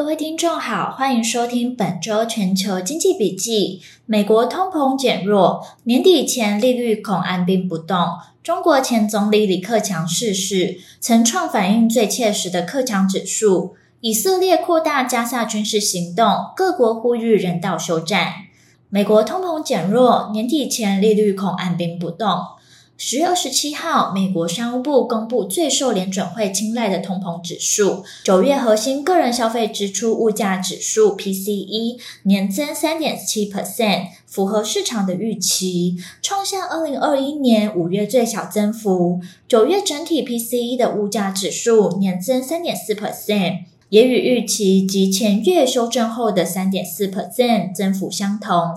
各位听众好，欢迎收听本周全球经济笔记。美国通膨减弱，年底前利率恐按兵不动。中国前总理李克强逝世，曾创反应最切实的克强指数。以色列扩大加萨军事行动，各国呼吁人道休战。美国通膨减弱，年底前利率恐按兵不动。十月二十七号，美国商务部公布最受联准会青睐的通膨指数，九月核心个人消费支出物价指数 （PCE） 年增三点七 percent，符合市场的预期，创下二零二一年五月最小增幅。九月整体 PCE 的物价指数年增三点四 percent，也与预期及前月修正后的三点四 percent 增幅相同。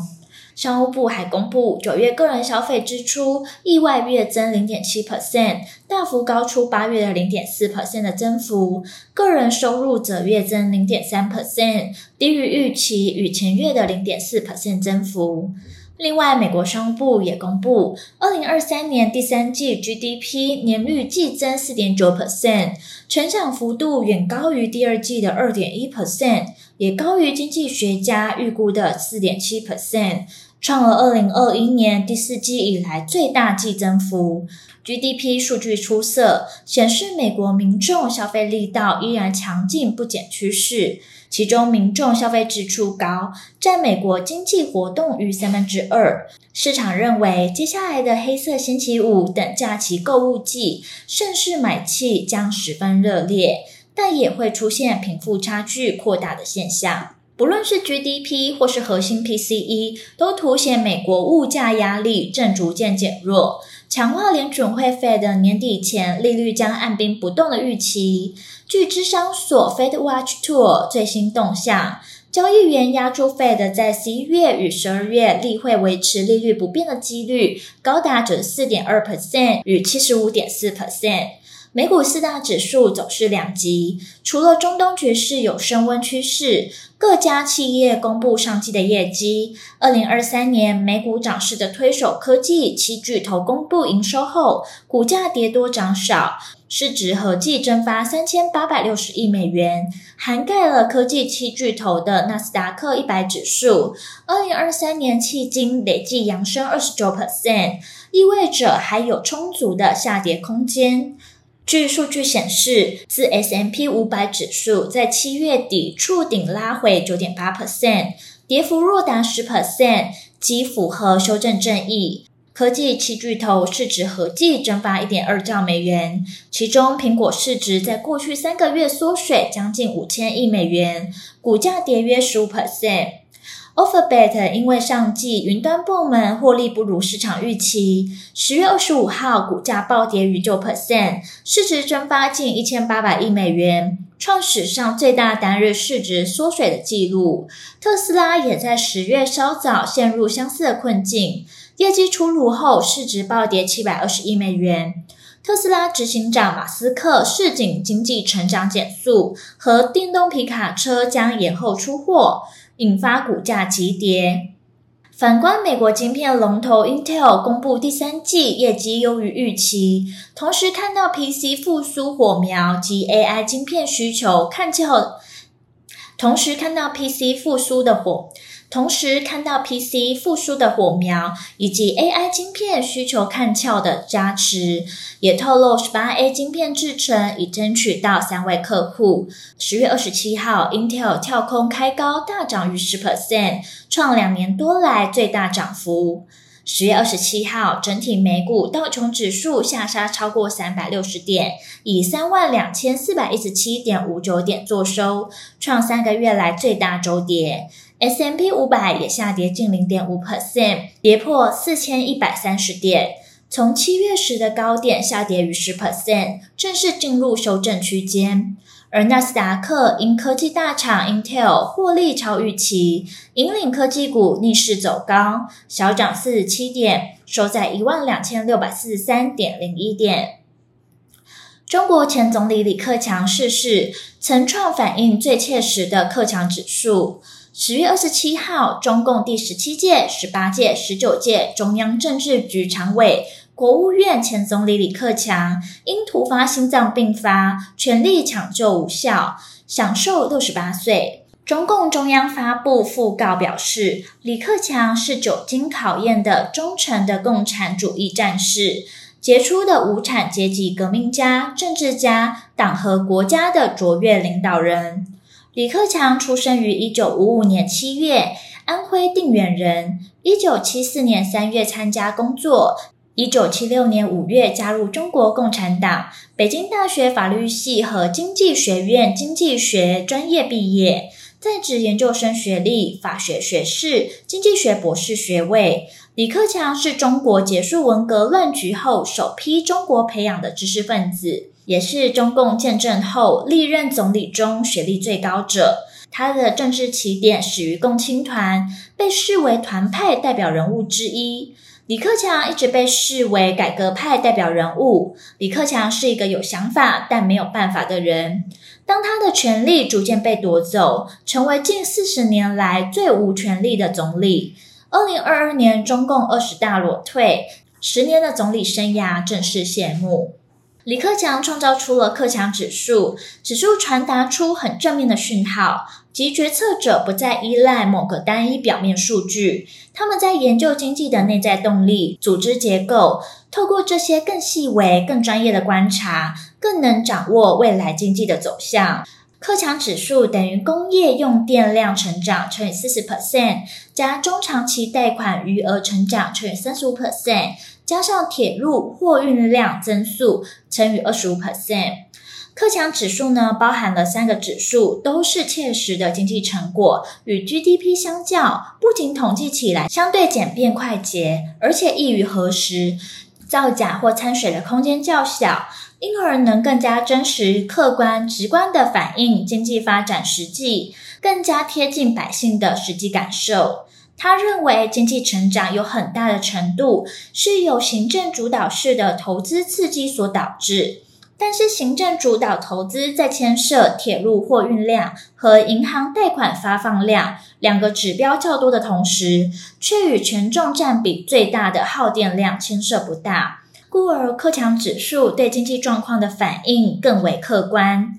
商务部还公布，九月个人消费支出意外月增零点七 percent，大幅高出八月的零点四 percent 的增幅。个人收入则月增零点三 percent，低于预期与前月的零点四 percent 增幅。另外，美国商务部也公布，二零二三年第三季 GDP 年率季增四点九 percent，成长幅度远高于第二季的二点一 percent。也高于经济学家预估的四点七 percent，创了二零二一年第四季以来最大季增幅。GDP 数据出色，显示美国民众消费力道依然强劲不减趋势。其中，民众消费支出高，占美国经济活动逾三分之二。市场认为，接下来的黑色星期五等假期购物季，盛世买气将十分热烈。但也会出现贫富差距扩大的现象，不论是 GDP 或是核心 PCE，都凸显美国物价压力正逐渐减弱，强化联准会 Fed 年底前利率将按兵不动的预期。据芝商所 Fed Watch Tool 最新动向，交易员押注 Fed 在十一月与十二月例会维持利率不变的几率高达九十四点二 percent 与七十五点四 percent。美股四大指数走势两极，除了中东局势有升温趋势，各家企业公布上季的业绩。二零二三年美股涨势的推手科技七巨头公布营收后，股价跌多涨少，市值合计蒸发三千八百六十亿美元，涵盖了科技七巨头的纳斯达克一百指数，二零二三年迄今累计扬升二十九 percent，意味着还有充足的下跌空间。据数据显示，自 S M P 五百指数在七月底触顶拉回九点八 percent，跌幅若达十 percent，即符合修正正义。科技七巨头市值合计蒸发一点二兆美元，其中苹果市值在过去三个月缩水将近五千亿美元，股价跌约十五 percent。Alphabet 因为上季云端部门获利不如市场预期，十月二十五号股价暴跌逾九 percent，市值蒸发近一千八百亿美元，创史上最大单日市值缩水的纪录。特斯拉也在十月稍早陷入相似的困境，业绩出炉后市值暴跌七百二十亿美元。特斯拉执行长马斯克市景经济成长减速和电动皮卡车将延后出货。引发股价急跌。反观美国晶片龙头 Intel 公布第三季业绩优于预期，同时看到 PC 复苏火苗及 AI 晶片需求看俏，同时看到 PC 复苏的火。同时看到 PC 复苏的火苗，以及 AI 晶片需求看俏的加持，也透露十八 A 晶片制程已争取到三位客户。十月二十七号，Intel 跳空开高，大涨逾十 percent，创两年多来最大涨幅。十月二十七号，整体美股道琼指数下杀超过三百六十点，以三万两千四百一十七点五九点作收，创三个月来最大周跌。S M P 五百也下跌近零点五 percent，跌破四千一百三十点，从七月时的高点下跌逾十 percent，正式进入修正区间。而纳斯达克因科技大厂 Intel 获利超预期，引领科技股逆势走高，小涨四十七点，收在一万两千六百四十三点零一点。中国前总理李克强逝世，曾创反应最切实的克强指数。十月二十七号，中共第十七届、十八届、十九届中央政治局常委、国务院前总理李克强因突发心脏病发，全力抢救无效，享寿六十八岁。中共中央发布讣告表示，李克强是久经考验的忠诚的共产主义战士，杰出的无产阶级革命家、政治家，党和国家的卓越领导人。李克强出生于一九五五年七月，安徽定远人。一九七四年三月参加工作，一九七六年五月加入中国共产党，北京大学法律系和经济学院经济学专业毕业，在职研究生学历，法学学士，经济学博士学位。李克强是中国结束文革乱局后首批中国培养的知识分子。也是中共建政后历任总理中学历最高者。他的政治起点始于共青团，被视为团派代表人物之一。李克强一直被视为改革派代表人物。李克强是一个有想法但没有办法的人。当他的权力逐渐被夺走，成为近四十年来最无权力的总理。二零二二年，中共二十大裸退，十年的总理生涯正式谢幕。李克强创造出了克强指数，指数传达出很正面的讯号，即决策者不再依赖某个单一表面数据，他们在研究经济的内在动力、组织结构，透过这些更细微、更专业的观察，更能掌握未来经济的走向。克强指数等于工业用电量成长乘以四十 percent，加中长期贷款余额成长乘以三十五 percent。加上铁路货运量增速乘以二十五 percent，克强指数呢，包含了三个指数，都是切实的经济成果。与 GDP 相较，不仅统计起来相对简便快捷，而且易于核实，造假或掺水的空间较小，因而能更加真实、客观、直观地反映经济发展实际，更加贴近百姓的实际感受。他认为，经济成长有很大的程度是由行政主导式的投资刺激所导致，但是行政主导投资在牵涉铁路货运量和银行贷款发放量两个指标较多的同时，却与权重占比最大的耗电量牵涉不大，故而克强指数对经济状况的反应更为客观。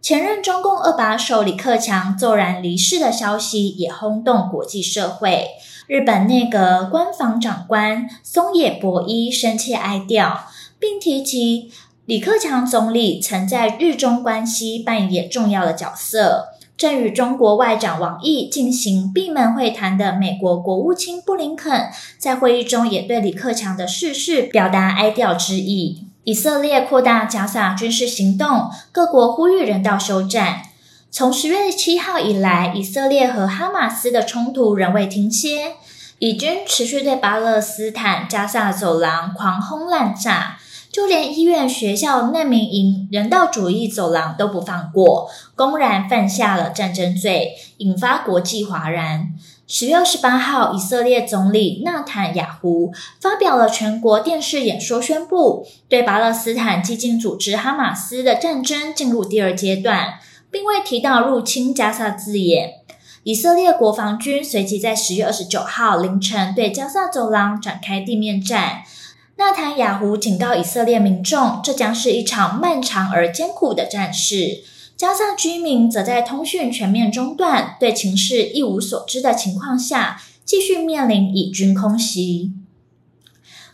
前任中共二把手李克强骤然离世的消息也轰动国际社会。日本内阁官房长官松野博一深切哀悼，并提及李克强总理曾在日中关系扮演重要的角色。正与中国外长王毅进行闭门会谈的美国国务卿布林肯，在会议中也对李克强的逝世表达哀悼之意。以色列扩大加萨军事行动，各国呼吁人道休战。从十月七号以来，以色列和哈马斯的冲突仍未停歇，以军持续对巴勒斯坦加萨走廊狂轰滥炸，就连医院、学校、难民营、人道主义走廊都不放过，公然犯下了战争罪，引发国际哗然。十月二十八号，以色列总理纳坦雅胡发表了全国电视演说，宣布对巴勒斯坦激进组织哈马斯的战争进入第二阶段，并未提到入侵加萨字眼。以色列国防军随即在十月二十九号凌晨对加萨走廊展开地面战。纳坦雅胡警告以色列民众，这将是一场漫长而艰苦的战事。加上居民则在通讯全面中断、对情势一无所知的情况下，继续面临以军空袭。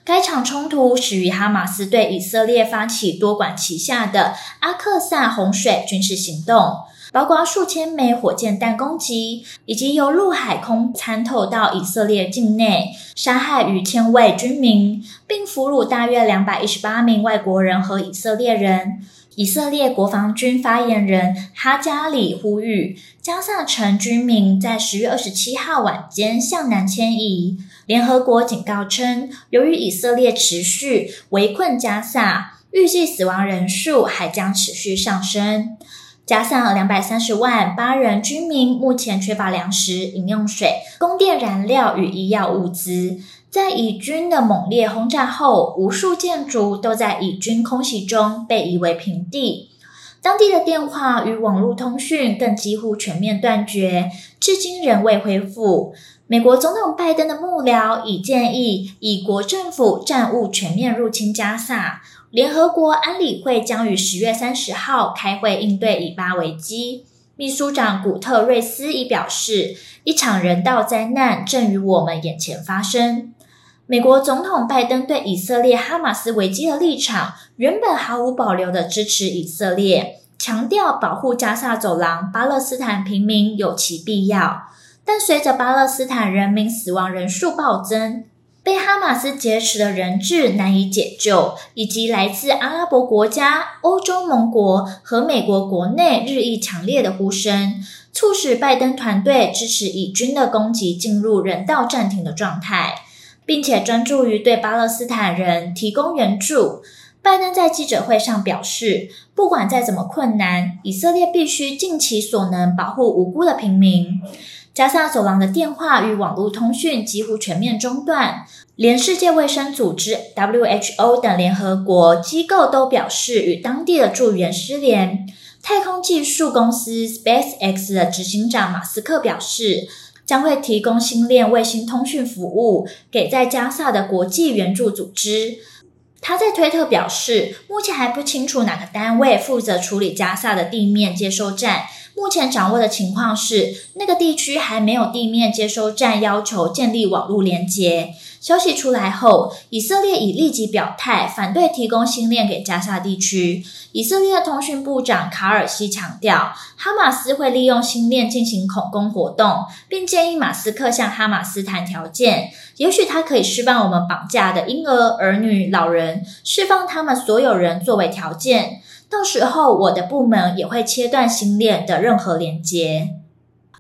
该场冲突始于哈马斯对以色列发起多管齐下的阿克萨洪水军事行动，包括数千枚火箭弹攻击，以及由陆海空参透到以色列境内，杀害逾千位军民，并俘虏大约两百一十八名外国人和以色列人。以色列国防军发言人哈加里呼吁，加萨城居民在十月二十七号晚间向南迁移。联合国警告称，由于以色列持续围困加萨，预计死亡人数还将持续上升。加萨两百三十万巴人居民目前缺乏粮食、饮用水、供电燃料与医药物资。在以军的猛烈轰炸后，无数建筑都在以军空袭中被夷为平地。当地的电话与网络通讯更几乎全面断绝，至今仍未恢复。美国总统拜登的幕僚已建议，以国政府暂勿全面入侵加萨。联合国安理会将于十月三十号开会应对以巴危机。秘书长古特瑞斯已表示，一场人道灾难正与我们眼前发生。美国总统拜登对以色列哈马斯危机的立场，原本毫无保留地支持以色列，强调保护加萨走廊巴勒斯坦平民有其必要。但随着巴勒斯坦人民死亡人数暴增，被哈马斯劫持的人质难以解救，以及来自阿拉伯国家、欧洲盟国和美国国内日益强烈的呼声，促使拜登团队支持以军的攻击进入人道暂停的状态，并且专注于对巴勒斯坦人提供援助。拜登在记者会上表示，不管再怎么困难，以色列必须尽其所能保护无辜的平民。加上走廊的电话与网络通讯几乎全面中断，连世界卫生组织 （WHO） 等联合国机构都表示与当地的助援失联。太空技术公司 SpaceX 的执行长马斯克表示，将会提供星链卫星通讯服务给在加萨的国际援助组织。他在推特表示，目前还不清楚哪个单位负责处理加萨的地面接收站。目前掌握的情况是，那个地区还没有地面接收站要求建立网络连接。消息出来后，以色列已立即表态反对提供星链给加沙地区。以色列通讯部长卡尔西强调，哈马斯会利用星链进行恐攻活动，并建议马斯克向哈马斯谈条件。也许他可以释放我们绑架的婴儿、儿女、老人，释放他们所有人作为条件。到时候，我的部门也会切断星链的任何连接，